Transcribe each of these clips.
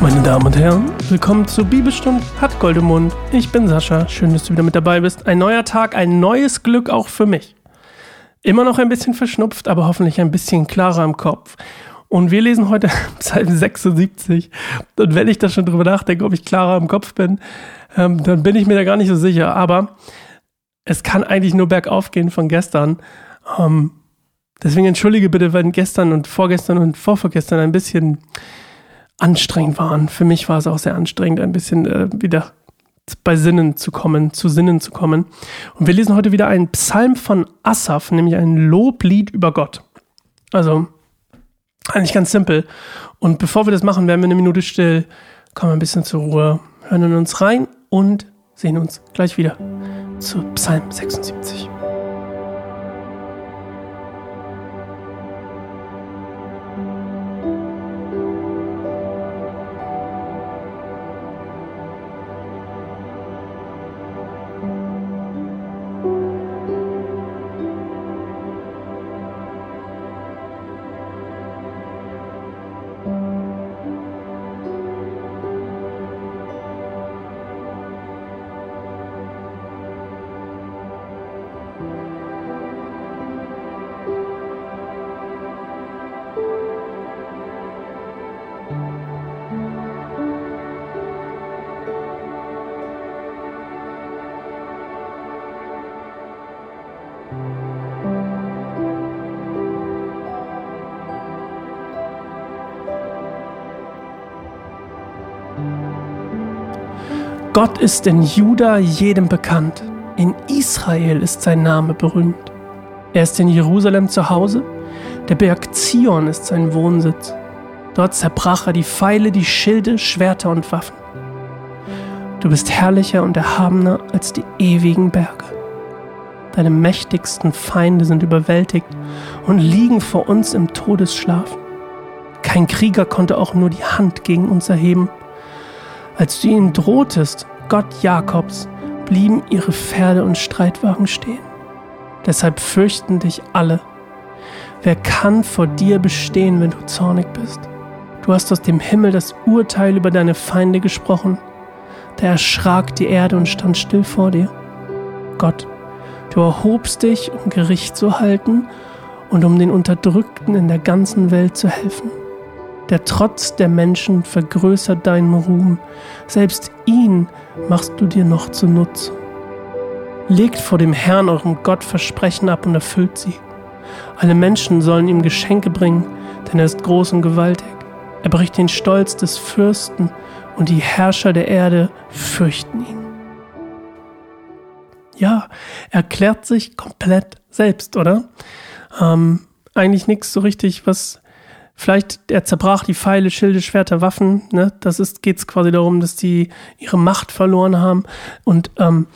Meine Damen und Herren, willkommen zur Bibelstunde hat Gold im Mund. Ich bin Sascha, schön, dass du wieder mit dabei bist. Ein neuer Tag, ein neues Glück auch für mich. Immer noch ein bisschen verschnupft, aber hoffentlich ein bisschen klarer im Kopf. Und wir lesen heute Psalm 76. Und wenn ich da schon drüber nachdenke, ob ich klarer im Kopf bin, ähm, dann bin ich mir da gar nicht so sicher. Aber es kann eigentlich nur bergauf gehen von gestern. Ähm, deswegen entschuldige bitte, wenn gestern und vorgestern und vorvorgestern ein bisschen anstrengend waren. Für mich war es auch sehr anstrengend, ein bisschen äh, wieder bei Sinnen zu kommen, zu Sinnen zu kommen. Und wir lesen heute wieder einen Psalm von Asaf, nämlich ein Loblied über Gott. Also eigentlich ganz simpel. Und bevor wir das machen, werden wir eine Minute still, kommen ein bisschen zur Ruhe, hören in uns rein und sehen uns gleich wieder zu Psalm 76. Gott ist in Juda jedem bekannt. In Israel ist sein Name berühmt. Er ist in Jerusalem zu Hause. Der Berg Zion ist sein Wohnsitz. Dort zerbrach er die Pfeile, die Schilde, Schwerter und Waffen. Du bist herrlicher und erhabener als die ewigen Berge. Deine mächtigsten Feinde sind überwältigt und liegen vor uns im Todesschlaf. Kein Krieger konnte auch nur die Hand gegen uns erheben. Als du ihnen drohtest, Gott Jakobs, blieben ihre Pferde und Streitwagen stehen. Deshalb fürchten dich alle. Wer kann vor dir bestehen, wenn du zornig bist? Du hast aus dem Himmel das Urteil über deine Feinde gesprochen. Da erschrak die Erde und stand still vor dir. Gott, du erhobst dich, um Gericht zu halten und um den Unterdrückten in der ganzen Welt zu helfen. Der Trotz der Menschen vergrößert deinen Ruhm. Selbst ihn machst du dir noch zunutze. Legt vor dem Herrn eurem Gott Versprechen ab und erfüllt sie. Alle Menschen sollen ihm Geschenke bringen, denn er ist groß und gewaltig. Er bricht den Stolz des Fürsten und die Herrscher der Erde fürchten ihn. Ja, er erklärt sich komplett selbst, oder? Ähm, eigentlich nichts so richtig, was Vielleicht, er zerbrach die Pfeile, Schilde, Schwerter, Waffen. Ne? Das ist, geht es quasi darum, dass die ihre Macht verloren haben. Und ähm,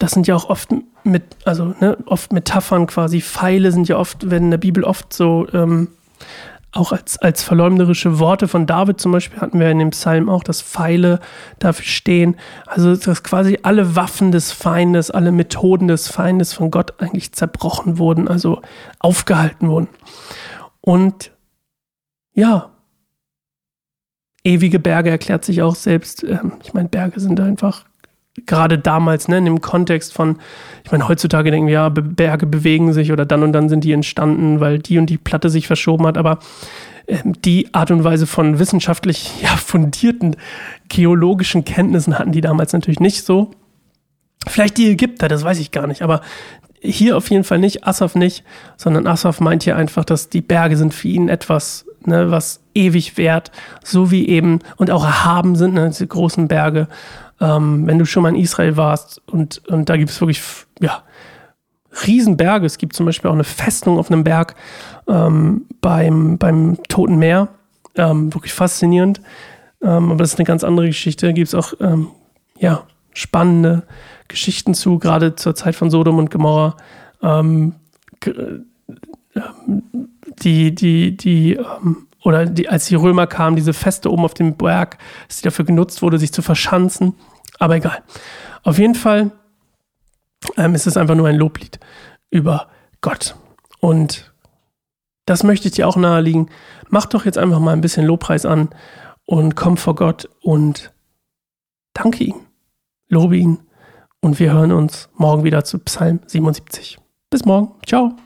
das sind ja auch oft mit, also ne, oft Metaphern quasi. Pfeile sind ja oft, werden in der Bibel oft so ähm, auch als, als verleumderische Worte von David zum Beispiel hatten wir in dem Psalm auch, dass Pfeile dafür stehen. Also dass quasi alle Waffen des Feindes, alle Methoden des Feindes von Gott eigentlich zerbrochen wurden, also aufgehalten wurden. Und ja, ewige Berge erklärt sich auch selbst. Ähm, ich meine, Berge sind einfach gerade damals, ne, in dem Kontext von, ich meine, heutzutage denken wir, ja, Berge bewegen sich oder dann und dann sind die entstanden, weil die und die Platte sich verschoben hat, aber ähm, die Art und Weise von wissenschaftlich ja, fundierten geologischen Kenntnissen hatten die damals natürlich nicht so. Vielleicht die Ägypter, das weiß ich gar nicht, aber hier auf jeden Fall nicht, Asaf nicht, sondern Asaf meint hier einfach, dass die Berge sind für ihn etwas ne, was ewig währt, so wie eben und auch erhaben sind, ne, diese großen Berge. Ähm, wenn du schon mal in Israel warst und, und da gibt es wirklich, ja, Riesenberge. Es gibt zum Beispiel auch eine Festung auf einem Berg ähm, beim, beim Toten Meer. Ähm, wirklich faszinierend. Ähm, aber das ist eine ganz andere Geschichte. Da gibt es auch ähm, ja, spannende Geschichten zu, gerade zur Zeit von Sodom und Gomorra. Ähm, die, die, die, ähm, oder die, als die Römer kamen, diese Feste oben auf dem Berg, dass sie dafür genutzt wurde, sich zu verschanzen. Aber egal. Auf jeden Fall ähm, ist es einfach nur ein Loblied über Gott. Und das möchte ich dir auch nahelegen. Mach doch jetzt einfach mal ein bisschen Lobpreis an und komm vor Gott und danke ihm, lobe ihn und wir hören uns morgen wieder zu Psalm 77. Bis morgen. Ciao.